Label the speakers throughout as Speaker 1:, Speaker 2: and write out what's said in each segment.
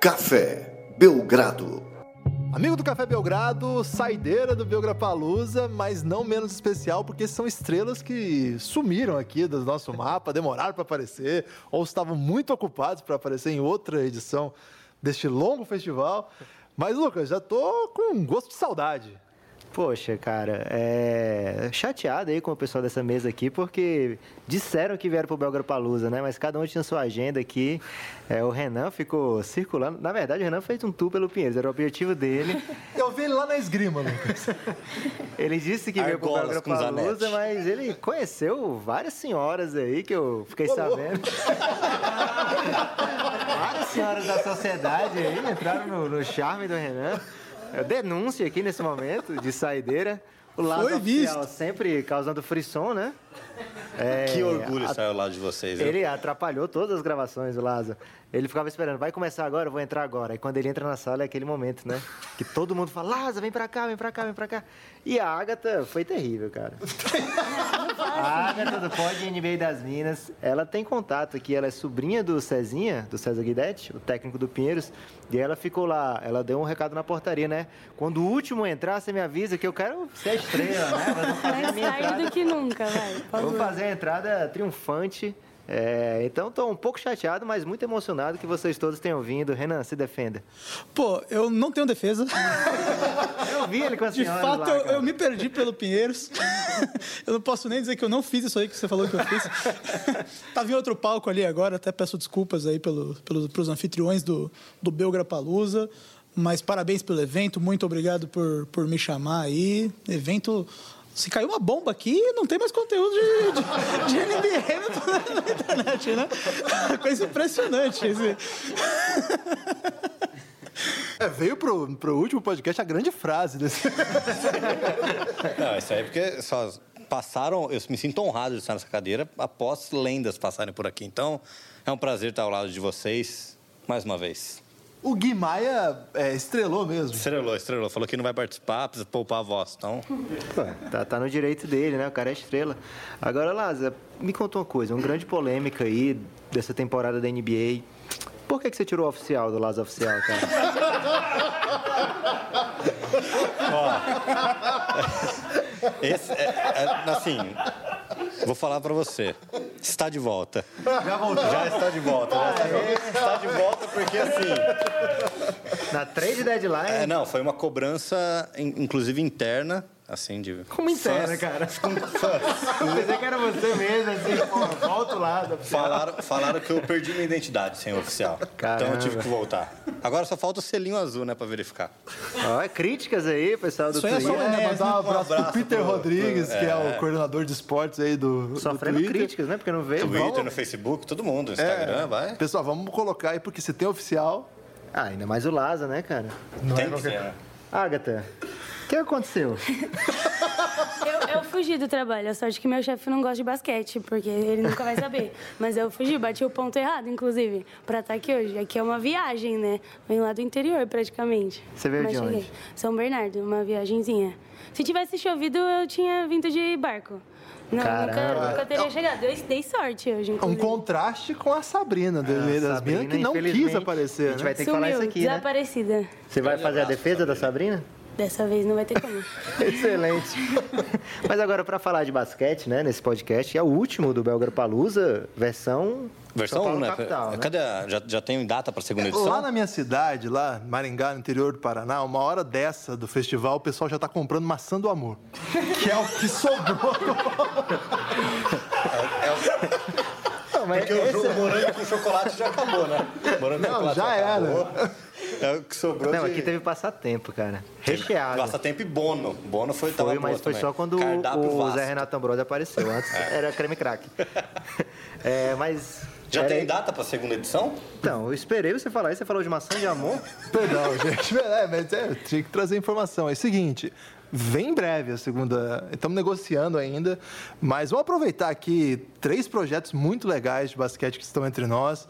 Speaker 1: Café Belgrado.
Speaker 2: Amigo do Café Belgrado, saideira do Belgrapalusa, mas não menos especial porque são estrelas que sumiram aqui do nosso mapa, demoraram para aparecer ou estavam muito ocupados para aparecer em outra edição deste longo festival. Mas, Lucas, já tô com um gosto de saudade.
Speaker 3: Poxa, cara, é chateado aí com o pessoal dessa mesa aqui, porque disseram que vieram pro Belgrado Palusa, né? Mas cada um tinha sua agenda aqui. É, o Renan ficou circulando. Na verdade, o Renan fez um tour pelo Pinheiros, era o objetivo dele.
Speaker 2: Eu vi ele lá na esgrima, Lucas.
Speaker 3: ele disse que veio pro Belgrado Palusa, mas ele conheceu várias senhoras aí que eu fiquei sabendo. várias senhoras da sociedade aí entraram no, no charme do Renan. É denúncia aqui nesse momento de saideira. O lado Foi oficial visto. sempre causando frisson, né?
Speaker 4: É, que orgulho a, saiu lá de vocês.
Speaker 3: Ele atrapalhou todas as gravações, o Lázaro. Ele ficava esperando, vai começar agora, eu vou entrar agora. E quando ele entra na sala é aquele momento, né? Que todo mundo fala, Lázaro, vem pra cá, vem pra cá, vem pra cá. E a Agatha foi terrível, cara. a Agatha do Pod NBA das Minas, ela tem contato aqui, ela é sobrinha do Cezinha, do César Guidetti, o técnico do Pinheiros. E ela ficou lá, ela deu um recado na portaria, né? Quando o último entrar, você me avisa que eu quero ser estrela, né?
Speaker 5: Mais tarde do que nunca, vai.
Speaker 3: Vou fazer a entrada triunfante. É, então estou um pouco chateado, mas muito emocionado que vocês todos tenham vindo. Renan, se defenda.
Speaker 6: Pô, eu não tenho defesa.
Speaker 3: eu vi ele com a
Speaker 6: De fato, lá, eu, eu, me perdi pelo Pinheiros. eu não posso nem dizer que eu não fiz isso aí que você falou que eu fiz. Tava em outro palco ali agora, até peço desculpas aí pelo, pelo, pelos anfitriões do, do Belgra Palusa. Mas parabéns pelo evento, muito obrigado por, por me chamar aí. Evento se caiu uma bomba aqui, não tem mais conteúdo de, de, de NBA na, internet, né? Coisa impressionante. Assim.
Speaker 2: É, veio pro, pro último podcast a grande frase desse.
Speaker 4: Não, isso aí é porque só passaram. Eu me sinto honrado de estar nessa cadeira após lendas passarem por aqui. Então, é um prazer estar ao lado de vocês mais uma vez.
Speaker 2: O Gui Maia é, estrelou mesmo.
Speaker 4: Estrelou, estrelou. Falou que não vai participar, precisa poupar a voz. Então.
Speaker 3: tá, tá no direito dele, né? O cara é estrela. Agora, Lázaro, me conta uma coisa. Uma grande polêmica aí dessa temporada da NBA. Por que, que você tirou o oficial do Lázaro Oficial, cara?
Speaker 4: Ó, esse, é, é, assim, Vou falar para você. Está de volta.
Speaker 2: Já voltou?
Speaker 4: Já está de volta. Já está, está de volta porque assim.
Speaker 3: Na trade deadline?
Speaker 4: É, não, foi uma cobrança, inclusive interna assim, de.
Speaker 3: Como interna, cara? Com fãs. Pensei que era você mesmo, assim, pô, volta o lado.
Speaker 4: Falaram, falaram que eu perdi minha identidade sem oficial. Caramba. Então eu tive que voltar. Agora só falta o selinho azul, né, pra verificar.
Speaker 3: Ó, é críticas aí, pessoal do
Speaker 2: Twitter. É, é, mandar um abraço, um abraço pro Peter pro, Rodrigues, pro, que é, é, o coordenador de esportes aí do.
Speaker 3: Sofrendo
Speaker 2: do
Speaker 3: críticas, né? Porque não veio.
Speaker 4: Twitter, vamos... no Facebook, todo mundo, no Instagram, é. vai.
Speaker 2: Pessoal, vamos colocar aí, porque se tem oficial.
Speaker 3: Ah, ainda mais o Laza, né, cara?
Speaker 4: Não tem é que ser, né?
Speaker 3: Agatha, o que aconteceu?
Speaker 5: eu, eu, fugi do trabalho. A sorte que meu chefe não gosta de basquete, porque ele nunca vai saber. Mas eu fugi, bati o ponto errado, inclusive, pra estar aqui hoje. Aqui é uma viagem, né? Vem lá do interior, praticamente.
Speaker 3: Você veio Mas de cheguei. onde?
Speaker 5: São Bernardo, uma viagenzinha. Se tivesse chovido, eu tinha vindo de barco. Não, nunca, nunca, teria chegado. Eu dei sorte hoje.
Speaker 2: Inclusive. Um contraste com a Sabrina, do ah, das Minas, que não quis aparecer. A
Speaker 3: gente
Speaker 2: né?
Speaker 3: vai ter que
Speaker 5: Sumiu,
Speaker 3: falar isso aqui.
Speaker 5: Né? Desaparecida. Né?
Speaker 3: Você vai fazer a defesa da Sabrina?
Speaker 5: Dessa vez não vai ter como.
Speaker 3: Excelente. Mas agora, para falar de basquete, né, nesse podcast, é o último do Belgra Palusa, versão.
Speaker 4: Versão 1, né? Capital, né? Cadê? Já, já tem data para segunda edição?
Speaker 2: Lá na minha cidade, lá, Maringá, no interior do Paraná, uma hora dessa do festival, o pessoal já está comprando maçã do amor. que é o que sobrou.
Speaker 4: é, é o... Porque esse... o morango com chocolate já acabou, né?
Speaker 2: Morango com chocolate já, já era. Acabou.
Speaker 4: É o que sobrou
Speaker 3: Não,
Speaker 4: de...
Speaker 3: aqui teve passatempo, cara. Recheado.
Speaker 4: Passatempo e bono. Bono foi,
Speaker 3: foi
Speaker 4: tava
Speaker 3: mas foi
Speaker 4: também.
Speaker 3: só quando o Zé Renato Ambrosio apareceu. Antes é. era creme crack. é, mas...
Speaker 4: Já era... tem data para a segunda edição?
Speaker 3: Então, eu esperei você falar isso. Você falou de maçã de amor?
Speaker 2: Perdão, gente. É, mas é, tinha que trazer informação. É o seguinte, Vem em breve a segunda. Estamos negociando ainda, mas vamos aproveitar aqui três projetos muito legais de basquete que estão entre nós.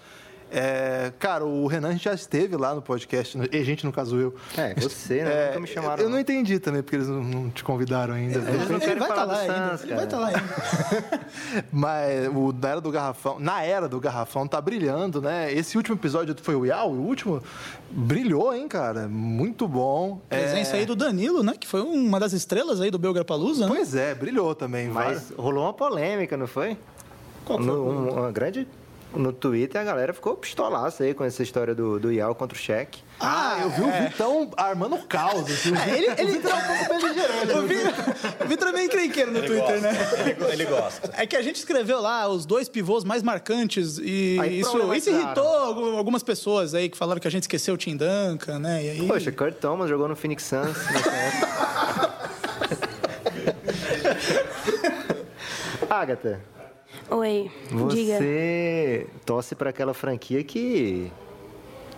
Speaker 2: É, cara, o Renan a gente já esteve lá no podcast, e a gente, no caso eu.
Speaker 3: É, você, né?
Speaker 2: É,
Speaker 3: Nunca me chamaram.
Speaker 2: Eu não entendi também, porque eles não, não te convidaram ainda.
Speaker 3: Eles não
Speaker 6: Ele
Speaker 3: querem
Speaker 6: vai estar
Speaker 3: falar
Speaker 6: lá
Speaker 3: do
Speaker 6: ainda. Ele vai estar lá ainda.
Speaker 2: Mas o da Era do Garrafão, na Era do Garrafão, tá brilhando, né? Esse último episódio foi o Yao, o último, brilhou, hein, cara? Muito bom. É,
Speaker 6: Presença aí do Danilo, né? Que foi uma das estrelas aí do Belgrapalusa, né?
Speaker 2: Pois é, brilhou também.
Speaker 3: Mas rolou uma polêmica, não foi?
Speaker 6: Qual que foi?
Speaker 3: No, um- uma grande. No Twitter a galera ficou pistolaça aí com essa história do, do Yao contra o Shaq.
Speaker 2: Ah, eu vi o Vitão armando caos. Assim.
Speaker 6: É, ele, ele,
Speaker 2: O Vitão é um pouco beligerante.
Speaker 6: o Vitor- o Vitor é meio encrenqueiro no Twitter, né?
Speaker 4: Ele, ele gosta.
Speaker 6: É que a gente escreveu lá os dois pivôs mais marcantes e
Speaker 3: Aí
Speaker 6: isso, isso irritou algu- algumas pessoas aí que falaram que a gente esqueceu o Tim Duncan, né? E aí...
Speaker 3: Poxa, Kurt Thomas jogou no Phoenix Suns época. Agatha,
Speaker 5: Oi, diga.
Speaker 3: você torce para aquela franquia que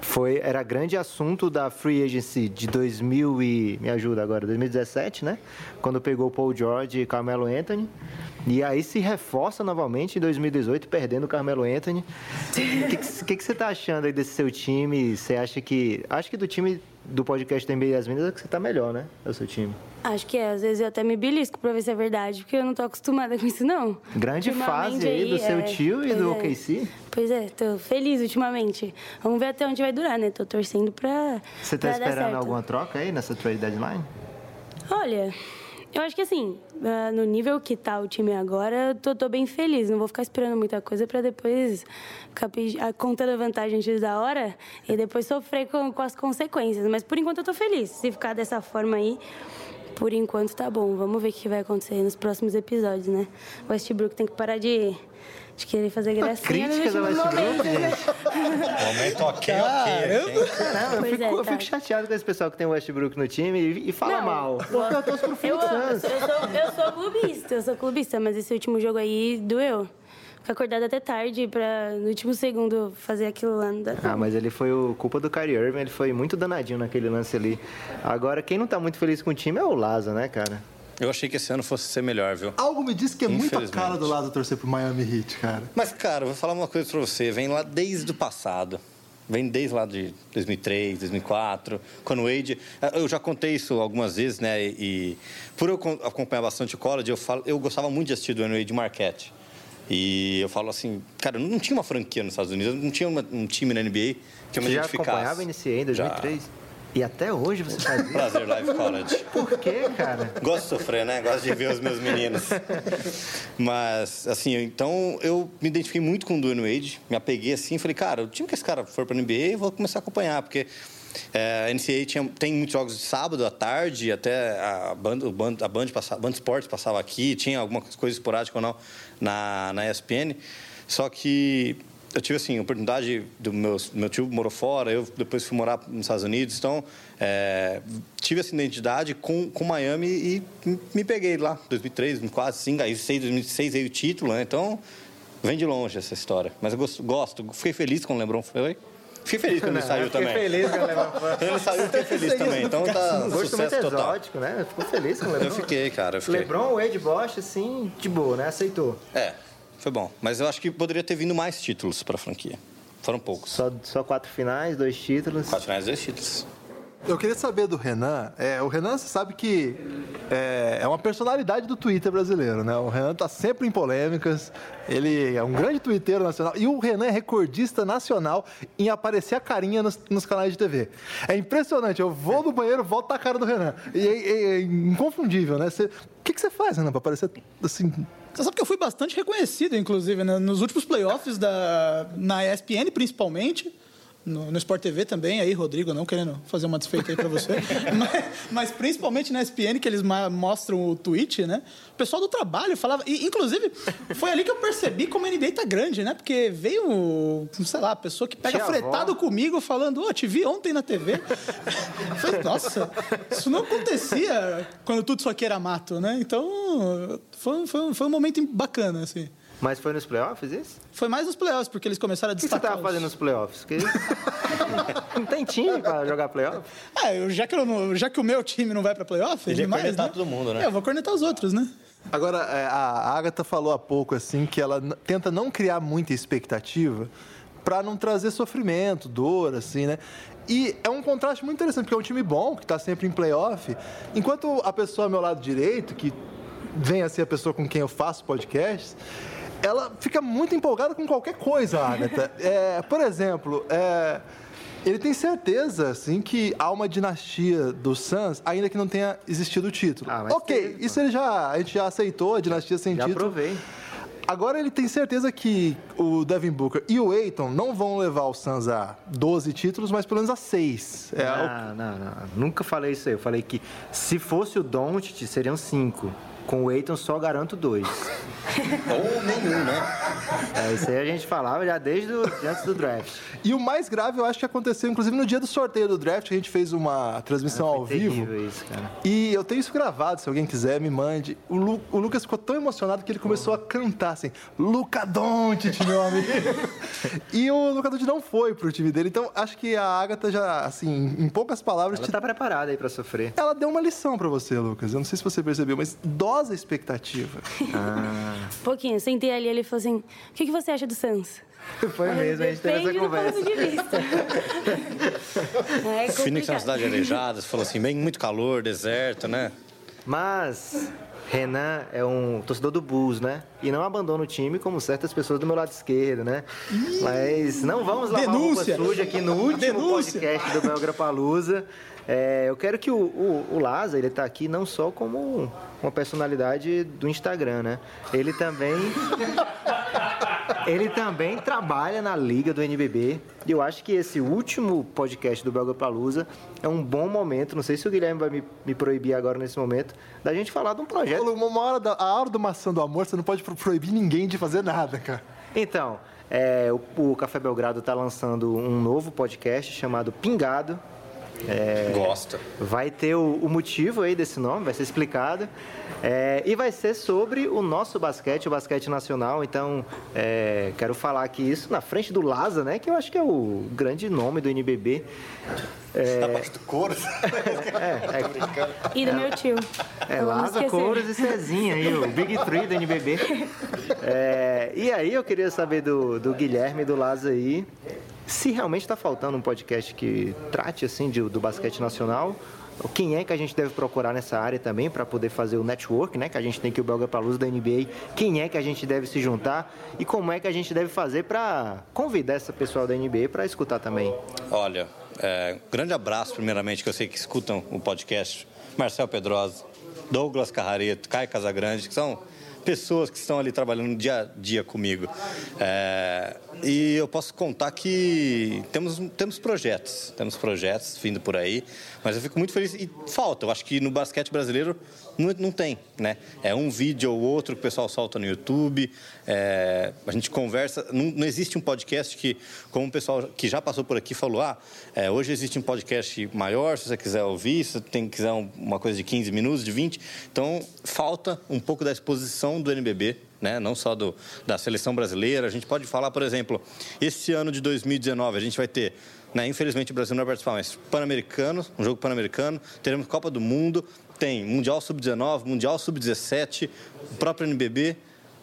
Speaker 3: foi era grande assunto da free agency de 2000 e me ajuda agora 2017 né? Quando pegou Paul George e Carmelo Anthony. E aí se reforça novamente em 2018 perdendo o Carmelo Anthony. O que, que, que que você tá achando aí desse seu time? Você acha que acho que do time do podcast NBA das Minas é que você tá melhor né é o seu time
Speaker 5: Acho que é, às vezes eu até me belisco pra ver se é verdade, porque eu não tô acostumada com isso, não.
Speaker 3: grande fase aí do seu
Speaker 5: é,
Speaker 3: tio e do
Speaker 5: é.
Speaker 3: OKC
Speaker 5: Pois é, tô feliz ultimamente. Vamos ver até onde vai durar, né? Tô torcendo pra.
Speaker 3: você tá
Speaker 5: pra
Speaker 3: esperando alguma troca aí nessa trade deadline
Speaker 5: Olha, eu acho que assim, ah, no nível que tá o time agora, eu tô, tô bem feliz. Não vou ficar esperando muita coisa pra depois ficar ah, contando a vantagem antes da hora e depois sofrer com, com as consequências. Mas por enquanto eu tô feliz. Se ficar dessa forma aí, por enquanto tá bom. Vamos ver o que vai acontecer nos próximos episódios, né? O Westbrook tem que parar de. De querer fazer gracinha nos
Speaker 3: crítica do
Speaker 5: últimos
Speaker 3: Westbrook,
Speaker 5: momentos, né?
Speaker 4: Momento ok, ok.
Speaker 3: Caramba, eu fico,
Speaker 5: é,
Speaker 3: eu
Speaker 5: tá.
Speaker 3: fico chateado com esse pessoal que tem o Westbrook no time e, e fala
Speaker 5: Não,
Speaker 3: mal. Porque eu torço pro
Speaker 5: Eu,
Speaker 3: Phoenix
Speaker 5: eu, eu, sou, eu sou clubista, eu sou clubista, mas esse último jogo aí doeu. Ficar acordado até tarde pra, no último segundo, fazer aquilo lá. Não dá.
Speaker 3: Ah, mas ele foi o culpa do Kyrie Irving, ele foi muito danadinho naquele lance ali. Agora, quem não tá muito feliz com o time é o Laza, né, cara?
Speaker 4: Eu achei que esse ano fosse ser melhor, viu?
Speaker 2: Algo me diz que é muito a
Speaker 4: Infelizmente.
Speaker 2: cara do lado torcer pro Miami Heat, cara.
Speaker 4: Mas, cara, eu vou falar uma coisa pra você. Vem lá desde o passado. Vem desde lá de 2003, 2004, quando o Wade... Eu já contei isso algumas vezes, né? E, por eu acompanhar bastante o college, eu, falo, eu gostava muito de assistir do Wade Marquette. E eu falo assim, cara, não tinha uma franquia nos Estados Unidos, não tinha uma- um time na NBA que eu me
Speaker 3: Você já
Speaker 4: identificasse.
Speaker 3: acompanhava a NCAA em 2003? E até hoje você faz isso?
Speaker 4: Prazer, Live College.
Speaker 3: Por quê, cara?
Speaker 4: Gosto de sofrer, né? Gosto de ver os meus meninos. Mas, assim, então eu me identifiquei muito com o Dwayne Wade. Me apeguei assim e falei, cara, o time que esse cara for para NBA, eu vou começar a acompanhar. Porque é, a NCAA tinha, tem muitos jogos de sábado à tarde, até a Band, a Band, passava, Band Sports passava aqui, tinha alguma coisa esporádica ou não na, na ESPN. Só que eu tive assim a oportunidade do meu meu tio morou fora eu depois fui morar nos Estados Unidos então é, tive essa identidade com com Miami e me peguei lá 2003 2004 sim aí 2006 2006 veio o título né? então vem de longe essa história mas eu gosto, gosto fiquei feliz quando o LeBron foi fiquei feliz quando ele saiu
Speaker 3: Fiquei
Speaker 4: também
Speaker 3: feliz quando
Speaker 4: quando ele saiu fiquei feliz também então tá
Speaker 3: Um gosto muito
Speaker 4: total
Speaker 3: exótico, né? Ficou feliz com o LeBron.
Speaker 4: eu fiquei cara eu fiquei
Speaker 3: LeBron, Wade, Bosch, assim, de boa, né? Aceitou.
Speaker 4: é foi bom. Mas eu acho que poderia ter vindo mais títulos para a franquia. Foram poucos.
Speaker 3: Só, só quatro finais, dois títulos.
Speaker 4: quatro finais dois títulos
Speaker 2: Eu queria saber do Renan. É, o Renan, você sabe que é, é uma personalidade do Twitter brasileiro, né? O Renan tá sempre em polêmicas. Ele é um grande twitteiro nacional. E o Renan é recordista nacional em aparecer a carinha nos, nos canais de TV. É impressionante. Eu vou no banheiro, volto a cara do Renan. E é, é- é inconfundível, né? Você- o que, que você faz, Renan, pra aparecer assim?
Speaker 6: Você sabe que eu fui bastante reconhecido, inclusive, né? nos últimos playoffs da, na ESPN, principalmente. No, no Sport TV também, aí, Rodrigo, não querendo fazer uma desfeita aí pra você. mas, mas principalmente na ESPN, que eles mostram o tweet, né? O pessoal do trabalho falava. E, inclusive, foi ali que eu percebi como a NBA tá grande, né? Porque veio, sei lá, pessoa que pega
Speaker 3: Tia
Speaker 6: fretado
Speaker 3: avó.
Speaker 6: comigo falando, ô, te vi ontem na TV. Eu falei, nossa, isso não acontecia quando tudo isso aqui era mato, né? Então, foi, foi, foi um momento bacana, assim.
Speaker 3: Mas foi nos playoffs isso?
Speaker 6: Foi mais nos playoffs, porque eles começaram a
Speaker 3: O que você
Speaker 6: destacar.
Speaker 3: tava
Speaker 6: os-
Speaker 3: fazendo nos playoffs? Porque não tem time pra jogar playoff?
Speaker 6: Ah, eu, já, que eu não- já que o meu time não vai pra playoff,
Speaker 4: Ele
Speaker 6: demais,
Speaker 4: cornetar
Speaker 6: né?
Speaker 4: todo mundo, né?
Speaker 6: É, eu vou cornetar os outros, né?
Speaker 2: Agora, é, a Agatha falou há pouco assim que ela tenta não criar muita expectativa para não trazer sofrimento, dor, assim, né? E é um contraste muito interessante, porque é um time bom, que está sempre em playoff, enquanto a pessoa ao meu lado direito, que vem a ser a pessoa com quem eu faço podcasts, ela fica muito empolgada com qualquer coisa, Agatha. É, por exemplo, é, ele tem certeza, assim, que há uma dinastia do Suns, ainda que não tenha existido o título.
Speaker 3: Ah,
Speaker 2: ok, isso ele já, a gente já aceitou, a dinastia sem
Speaker 3: Já
Speaker 2: título.
Speaker 3: aprovei.
Speaker 2: Agora ele tem certeza que o Devin Booker e o Aiton não vão levar o Suns a 12 títulos, mas pelo menos a 6. É, o-
Speaker 3: não, não, não. Nunca falei isso aí. Eu falei que se fosse o Doncic, seriam cinco. Com o Eiton só garanto dois.
Speaker 4: Ou nenhum, né?
Speaker 3: É, isso aí a gente falava já desde o, antes do draft.
Speaker 2: E o mais grave, eu acho que aconteceu, inclusive, no dia do sorteio do draft, a gente fez uma transmissão ao
Speaker 3: Foi
Speaker 2: vivo.
Speaker 3: isso, cara.
Speaker 2: E eu tenho isso gravado, se alguém quiser, me mande. O, Lu- o Lucas ficou tão emocionado que ele começou a cantar assim, Luca Doncic, meu amigo. e o Luca Doncic não foi pro time dele. Então, acho que a Agatha já, assim, em poucas palavras,
Speaker 3: Ela
Speaker 2: te-
Speaker 3: tá preparada aí pra sofrer.
Speaker 2: ela deu uma lição pra você, Lucas. Eu não sei se você percebeu, mas dosa a expectativa.
Speaker 5: Um pouquinho. Eu sentei ali e ele falou assim: o que, que você acha do Suns?
Speaker 3: Foi mesmo, a gente teve essa
Speaker 5: Depende do
Speaker 3: conversa.
Speaker 5: ponto de vista. é
Speaker 4: Phoenix é uma cidade arejada, você falou assim, bem muito calor, deserto, né?
Speaker 3: Mas Renan é um torcedor do Bulls, né? E não abandona o time como certas pessoas do meu lado esquerdo, né? Mas não vamos lavar
Speaker 6: Denúncia.
Speaker 3: roupa suja aqui no último
Speaker 6: Denúncia.
Speaker 3: podcast do Belgra Palusa. Eu quero que o, o, o Laza, ele tá aqui não só como uma personalidade do Instagram, né? Ele também... Ele também trabalha na liga do NBB. E eu acho que esse último podcast do Belga Palusa é um bom momento. Não sei se o Guilherme vai me, me proibir agora nesse momento da gente falar de um projeto.
Speaker 2: Uma hora da, a hora do maçã do amor, você não pode pro- proibir ninguém de fazer nada, cara.
Speaker 3: Então, é, o, o Café Belgrado está lançando um novo podcast chamado Pingado. É,
Speaker 4: Gosta.
Speaker 3: Vai ter o, o motivo aí desse nome, vai ser explicado. É, e vai ser sobre o nosso basquete, o basquete nacional. Então, é, quero falar aqui isso na frente do Laza, né? Que eu acho que é o grande nome do NBB.
Speaker 4: Na parte do couro.
Speaker 5: E do meu tio.
Speaker 3: É, Laza. Couros e Cezinha aí, o Big Three do NBB. É, e aí eu queria saber do, do Guilherme e do Laza aí, se realmente está faltando um podcast que trate assim de- do basquete nacional, quem é que a gente deve procurar nessa área também para poder fazer o network, né? Que a gente tem que o Belga para Luz da NBA. Quem é que a gente deve se juntar e como é que a gente deve fazer para convidar essa pessoal da NBA para escutar também.
Speaker 4: Olha, é, grande abraço, primeiramente, que eu sei que escutam o podcast. Marcel Pedrosa, Douglas Carrareto, Caio Casagrande, que são pessoas que estão ali trabalhando dia a dia comigo. É, e eu posso contar que temos, temos projetos, temos projetos vindo por aí, mas eu fico muito feliz. E falta, eu acho que no basquete brasileiro não, não tem, né? É um vídeo ou outro que o pessoal solta no YouTube, é, a gente conversa. Não, não existe um podcast que, como o pessoal que já passou por aqui falou, ah, é, hoje existe um podcast maior, se você quiser ouvir, se você tem, quiser um- uma coisa de 15 minutos, de 20. Então, falta um pouco da exposição do NBB, né? não só do, da seleção brasileira. A gente pode falar, por exemplo, esse ano de 2019, a gente vai ter, né, infelizmente o Brasil não vai participar, mas Pan-Americano, um jogo Pan-Americano, teremos Copa do Mundo, tem Mundial Sub-19, Mundial Sub-17, o próprio NBB.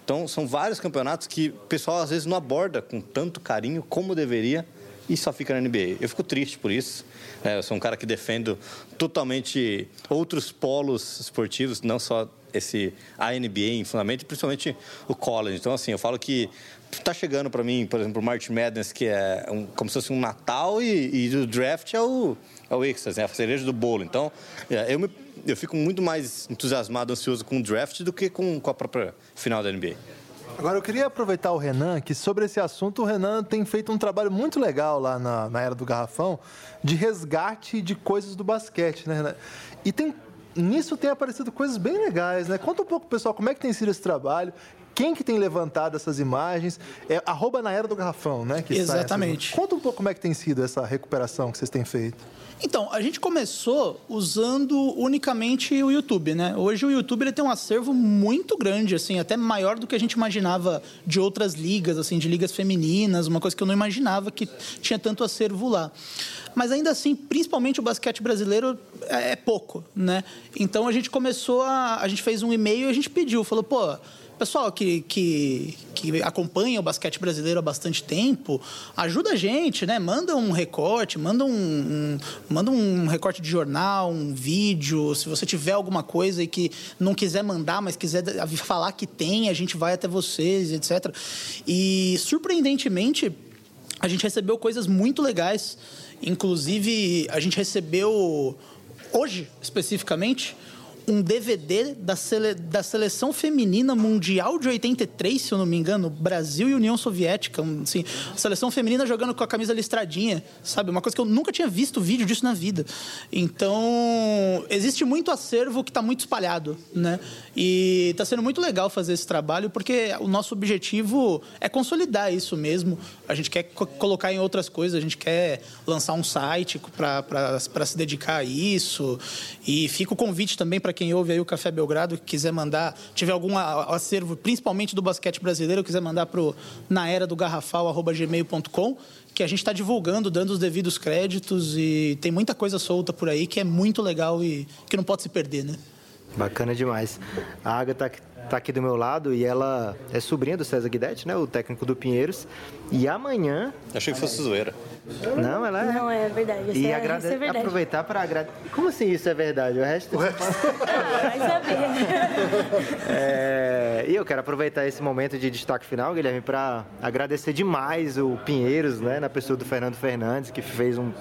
Speaker 4: Então, são vários campeonatos que o pessoal às vezes não aborda com tanto carinho como deveria e só fica na NBA. Eu fico triste por isso. né? Eu sou um cara que defendo totalmente outros polos esportivos, não só esse a NBA em fundamento, principalmente o college. Então, assim, eu falo que tá chegando para mim, por exemplo, o March Madness, que é um- como se fosse um Natal, e, e o draft é o, é o êxtase, né? a cereja do bolo. Então, é, eu, me- eu fico muito mais entusiasmado, ansioso com o draft do que com, com a própria final da NBA.
Speaker 2: Agora, eu queria aproveitar o Renan, que sobre esse assunto, o Renan tem feito um trabalho muito legal lá na, na Era do Garrafão, de resgate de coisas do basquete, né, Renan? E tem, nisso tem aparecido coisas bem legais, né? Conta um pouco, pessoal, como é que tem sido esse trabalho, quem que tem levantado essas imagens, é arroba na Era do Garrafão, né? sai essas-
Speaker 6: Exatamente.
Speaker 2: Conta um pouco como é que tem sido essa recuperação que vocês têm feito.
Speaker 6: Então, a gente começou usando unicamente o YouTube, né? Hoje o YouTube ele tem um acervo muito grande, assim, até maior do que a gente imaginava de outras ligas, assim, de ligas femininas, uma coisa que eu não imaginava que tinha tanto acervo lá. Mas ainda assim, principalmente o basquete brasileiro é é pouco, né? Então a gente começou a. A gente fez um e-mail e a gente pediu, falou, pô. Pessoal que, que, que acompanha o basquete brasileiro há bastante tempo, ajuda a gente, né? Manda um recorte, manda um, um, manda um recorte de jornal, um vídeo. Se você tiver alguma coisa e que não quiser mandar, mas quiser falar que tem, a gente vai até vocês, etc. E surpreendentemente, a gente recebeu coisas muito legais. Inclusive, a gente recebeu hoje especificamente um DVD da, sele, da seleção feminina mundial de 83, se eu não me engano, Brasil e União Soviética, assim, seleção feminina jogando com a camisa listradinha, sabe? Uma coisa que eu nunca tinha visto vídeo disso na vida. Então, existe muito acervo que está muito espalhado, né? E está sendo muito legal fazer esse trabalho, porque o nosso objetivo é consolidar isso mesmo. A gente quer co colocar em outras coisas, a gente quer lançar um site para se dedicar a isso. E fica o convite também para quem ouve aí o Café Belgrado, que quiser mandar, tiver algum acervo, principalmente do basquete brasileiro, quiser mandar pro na era do que a gente está divulgando, dando os devidos créditos e tem muita coisa solta por aí que é muito legal e que não pode se perder, né?
Speaker 3: Bacana demais. A Agatha está aqui do meu lado e ela é sobrinha do César Guidetti, né? O técnico do Pinheiros. E amanhã.
Speaker 4: Achei que fosse zoeira.
Speaker 3: Não, ela é.
Speaker 5: Não, é verdade.
Speaker 3: E
Speaker 5: é,
Speaker 3: agrade...
Speaker 5: é verdade.
Speaker 3: aproveitar para agradecer. Como assim isso é verdade? O resto.
Speaker 5: Ah, vai saber.
Speaker 3: é... E eu quero aproveitar esse momento de destaque final, Guilherme, para agradecer demais o Pinheiros, né? Na pessoa do Fernando Fernandes, que fez um,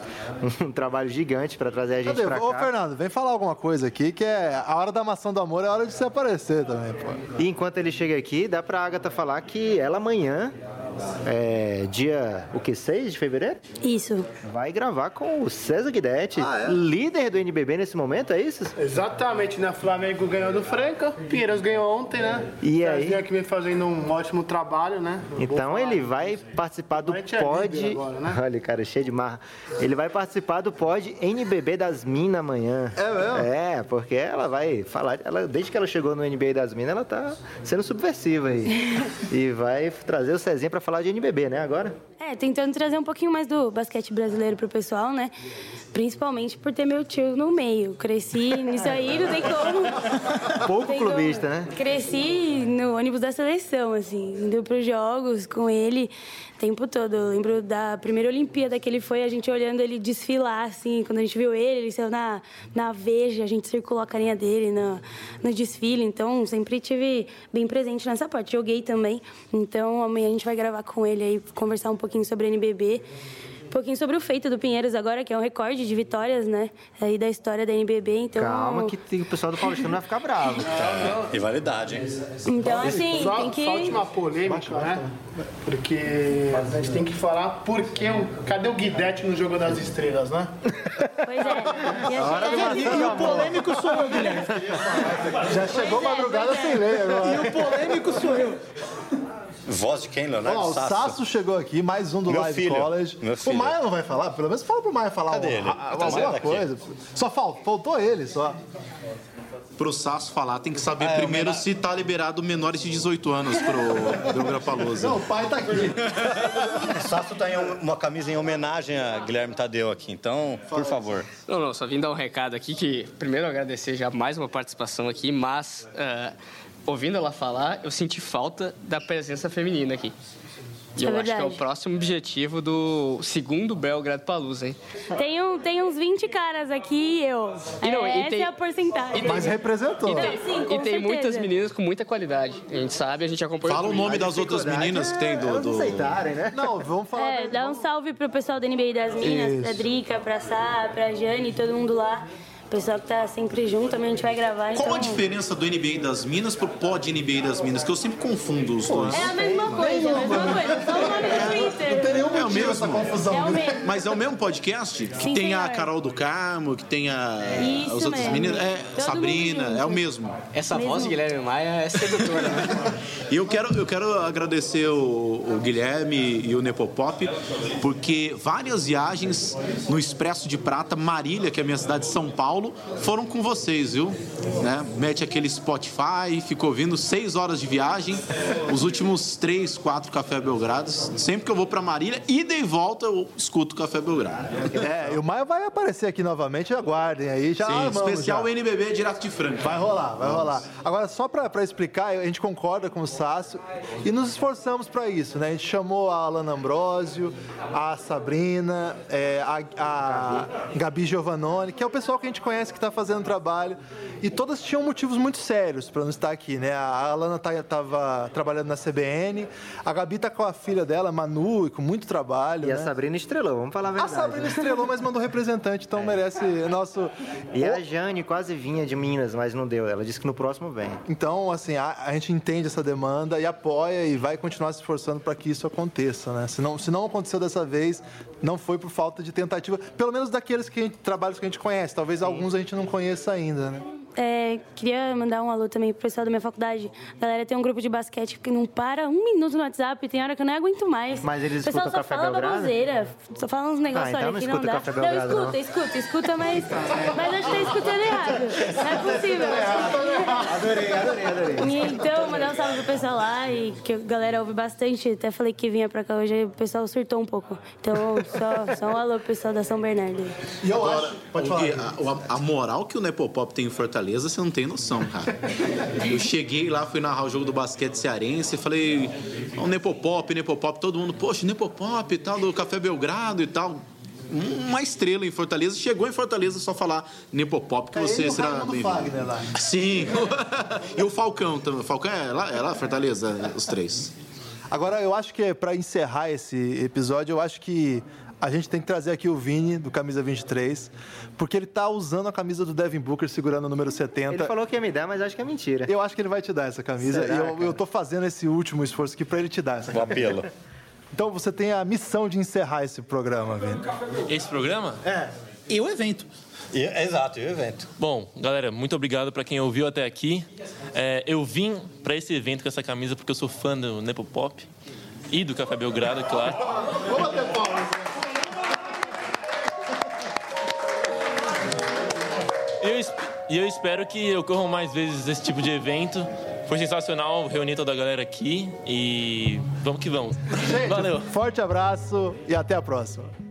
Speaker 3: um trabalho gigante para trazer a gente para cá.
Speaker 2: Ô, Fernando, vem falar alguma coisa aqui, que é a hora da maçã do amor, é a hora de você aparecer também, pô.
Speaker 3: E enquanto ele chega aqui, dá pra Agatha falar que ela amanhã, é, dia o que, 6 de fevereiro?
Speaker 5: Isso.
Speaker 3: Vai gravar com o César Guidetti,
Speaker 2: Ah, é?
Speaker 3: líder do NBB nesse momento, é isso?
Speaker 7: Exatamente, né? Flamengo ganhou do Franca, Pinheiros ganhou ontem, né?
Speaker 3: E aí?
Speaker 7: Cezinha que vem fazendo um ótimo trabalho, né?
Speaker 3: Então ele vai participar do
Speaker 7: é
Speaker 3: pod.
Speaker 7: agora, né?
Speaker 3: Olha, cara, cheio de marra. Ele vai participar do pod NBB das Minas amanhã.
Speaker 2: É mesmo?
Speaker 3: É, porque ela vai falar. Ela, desde que ela chegou no NBB das Minas, ela tá sendo subversiva aí. e vai trazer o Cezinha pra falar de NBB, né? Agora?
Speaker 5: É, tentando trazer um pouquinho mais do basquete brasileiro pro pessoal, né? Principalmente por ter meu tio no meio. Cresci nisso aí, não tem como.
Speaker 3: Pouco
Speaker 5: Tem como.
Speaker 3: clubista, né?
Speaker 5: Cresci no ônibus da seleção, assim, indo pros jogos com ele o tempo todo. Eu lembro da primeira Olimpíada que ele foi, a gente olhando ele desfilar, assim, quando a gente viu ele, ele saiu na, na Veja, a gente circulou a carinha dele no, no desfile, então sempre tive bem presente nessa parte. Joguei também, então amanhã a gente vai gravar com ele aí, conversar um pouquinho sobre NBB. Um pouquinho sobre o feito do Pinheiros agora, que é um recorde de vitórias, né? Aí da história da NBB, então...
Speaker 3: Calma, que tem- o pessoal do Paulistano vai ficar bravo.
Speaker 4: Rivalidade, hein?
Speaker 5: Então, assim,
Speaker 7: Só,
Speaker 5: tem que...
Speaker 7: só última polêmica, né? Porque a gente tem que falar por que o, cadê o Guidetti no Jogo das Estrelas, né?
Speaker 5: Pois é. E achei-
Speaker 6: E, e o polêmico sou eu, Guilherme.
Speaker 2: Já chegou
Speaker 5: Pois é,
Speaker 2: madrugada
Speaker 5: pois é.
Speaker 2: sem ler agora.
Speaker 6: E o polêmico sou eu.
Speaker 4: Voz de quem, Leonardo?
Speaker 2: Ó, o
Speaker 4: Sasso.
Speaker 2: Sasso chegou aqui, mais um do
Speaker 4: Meu
Speaker 2: Live
Speaker 4: filho,
Speaker 2: College.
Speaker 4: meu
Speaker 2: O
Speaker 4: filho.
Speaker 2: Maia não vai falar? Pelo menos fala pro Maia falar
Speaker 4: Cadê
Speaker 2: um-
Speaker 4: ele?
Speaker 2: a-
Speaker 4: Tá
Speaker 2: alguma
Speaker 4: certo aqui.
Speaker 2: coisa. Só faltou, faltou ele, só.
Speaker 8: Pro Sasso falar, tem que saber
Speaker 4: Ah, é,
Speaker 8: primeiro
Speaker 4: homena-
Speaker 8: se tá liberado menores de 18 anos pro Belgra Palusa.
Speaker 2: Não, o pai tá aqui.
Speaker 4: O Sasso tá em uma camisa em homenagem a Guilherme Tadeu aqui, então, por favor.
Speaker 9: Não, não, só vim dar um recado aqui que, primeiro, agradecer já mais uma participação aqui, mas, ah, ouvindo ela falar, eu senti falta da presença feminina aqui. E
Speaker 5: É
Speaker 9: eu acho que é o próximo objetivo do segundo Belgrado Palusa, hein?
Speaker 5: Tem, um, tem uns 20 caras aqui e eu.
Speaker 9: E não, e
Speaker 5: Essa
Speaker 9: tem-
Speaker 5: é a porcentagem.
Speaker 2: Mas representou.
Speaker 9: E tem,
Speaker 5: sim, com
Speaker 9: e tem muitas meninas com muita qualidade. A gente sabe, a gente acompanha
Speaker 8: Fala o nome das outras meninas que tem do. Do...
Speaker 3: aceitarem, né?
Speaker 2: Não, vamos falar.
Speaker 5: É, dá um salve pro pessoal da NBA das Minas,
Speaker 2: Isso.
Speaker 5: pra Drica, pra Sá, pra Jane, todo mundo lá. O pessoal que tá sempre junto, também a gente vai gravar.
Speaker 8: Qual
Speaker 5: então...
Speaker 8: a diferença do NBA das Minas pro pod NBA das Minas? Que eu sempre confundo os dois.
Speaker 5: É a mesma coisa, é a mesma coisa. Só o nome do Twitter.
Speaker 2: Não tem nenhum
Speaker 8: É o
Speaker 2: motivo essa
Speaker 8: mesmo.
Speaker 2: confusão.
Speaker 5: É o mesmo.
Speaker 8: Mas é o mesmo podcast? Que
Speaker 5: Sim,
Speaker 8: tem a
Speaker 5: senhor.
Speaker 8: Carol do Carmo, que tem a,
Speaker 5: Isso
Speaker 8: as outras
Speaker 5: mesmo.
Speaker 8: meninas. É,
Speaker 5: Todo
Speaker 8: Sabrina, é o mesmo.
Speaker 9: Essa
Speaker 5: Mesmo.
Speaker 9: voz de Guilherme Maia é sedutora, né?
Speaker 8: E eu quero, eu quero agradecer o, o Guilherme e o Nepopop, porque várias viagens no Expresso de Prata, Marília, que é a minha cidade de São Paulo, Paulo foram com vocês, viu? Né? Mete aquele Spotify, ficou ouvindo seis horas de viagem, os últimos três, quatro Café Belgrados. Sempre que eu vou para Marília, ida e volta, eu escuto Café Belgrado.
Speaker 2: É, e o Maia vai aparecer aqui novamente, aguardem aí. Já
Speaker 8: Sim, especial
Speaker 2: já.
Speaker 8: NBB direto de Franca.
Speaker 2: Vai rolar, vai rolar. Agora, só pra, pra explicar, a gente concorda com o Sácio e nos esforçamos pra isso, né? A gente chamou a Alana Ambrosio, a Sabrina, é, a, a Gabi Giovannone, que é o pessoal que a gente conhece que tá fazendo trabalho. E todas tinham motivos muito sérios pra não estar aqui, né? A Alana tá, tava trabalhando na CBN, a Gabi tá com a filha dela, Manu, e com muito trabalho.
Speaker 3: E
Speaker 2: né?
Speaker 3: a Sabrina estrelou, vamos falar a
Speaker 2: A
Speaker 3: verdade.
Speaker 2: Sabrina
Speaker 3: né?
Speaker 2: estrelou, mas mandou representante, então merece nosso.
Speaker 3: E a Jane quase vinha de Minas, mas não deu. Ela disse que no próximo vem.
Speaker 2: Então, assim, a, a gente entende essa demanda e apoia e vai continuar se esforçando para que isso aconteça, né? Se não, se não aconteceu dessa vez, não foi por falta de tentativa, pelo menos daqueles que a gente, trabalhos que a gente conhece. Talvez alguns a gente não conheça ainda, né?
Speaker 5: É, queria mandar um alô também pro pessoal da minha faculdade. Galera, tem um grupo de basquete que não para um minuto no WhatsApp, tem hora que eu não aguento mais.
Speaker 3: Mas eles
Speaker 5: o pessoal
Speaker 3: escutam
Speaker 5: só
Speaker 3: Café
Speaker 5: fala
Speaker 3: Belgrado?
Speaker 5: baboseira, só fala uns negócios
Speaker 3: então
Speaker 5: olha,
Speaker 3: não
Speaker 5: que não
Speaker 3: escuta
Speaker 5: dá.
Speaker 3: Café
Speaker 5: não,
Speaker 3: Belgrado,
Speaker 5: escuta,
Speaker 3: não.
Speaker 5: escuta, escuta, mas, mas acho que tá escutando errado. Não é possível.
Speaker 3: Adorei, adorei, adorei.
Speaker 5: E então, mandar um salve pro pessoal lá e que a galera ouve bastante. Até falei que vinha pra cá hoje e o pessoal surtou um pouco. Então, só, só um alô pro pessoal da São Bernardo.
Speaker 2: E eu acho. Pode
Speaker 8: Porque
Speaker 2: falar.
Speaker 8: a, a- a moral que o Nepopop tem em Fortaleza, você não tem noção, cara. Eu cheguei lá, fui narrar o jogo do basquete cearense e falei, o Nepopop, Nepopop, todo mundo, poxa, Nepopop e tal, do Café Belgrado e tal. Uma estrela em Fortaleza, chegou em Fortaleza só falar Nepopop, que
Speaker 2: É
Speaker 8: você
Speaker 2: ele o
Speaker 8: será bem-vindo.
Speaker 2: Fagner lá.
Speaker 8: Sim. e o Falcão também. O Falcão é lá, é lá Fortaleza, os três.
Speaker 2: Agora, eu acho que para encerrar esse episódio, eu acho que a gente tem que trazer aqui o Vini, do Camisa 23, porque ele tá usando a camisa do Devin Booker, segurando o número 70.
Speaker 3: Ele falou que ia me dar, mas acho que é mentira.
Speaker 2: Eu acho que ele vai te dar essa camisa.
Speaker 3: Será,
Speaker 2: e eu,
Speaker 3: cara?
Speaker 2: eu tô fazendo esse último esforço aqui para ele te dar essa camisa.
Speaker 4: apelo.
Speaker 2: Então você tem a missão de encerrar esse programa, Vini.
Speaker 10: Esse programa?
Speaker 2: É.
Speaker 6: E o evento.
Speaker 4: E- exato, e o evento.
Speaker 10: Bom, galera, muito obrigado para quem ouviu até aqui. É, eu vim para esse evento com essa camisa porque eu sou fã do Nepopop e do Café Belgrado, claro.
Speaker 2: Vamos bater palmas.
Speaker 10: Eu, e eu espero que ocorram mais vezes esse tipo de evento. Foi sensacional reunir toda a galera aqui e vamos que vamos.
Speaker 2: Gente,
Speaker 10: Valeu.
Speaker 2: Forte abraço e até a próxima.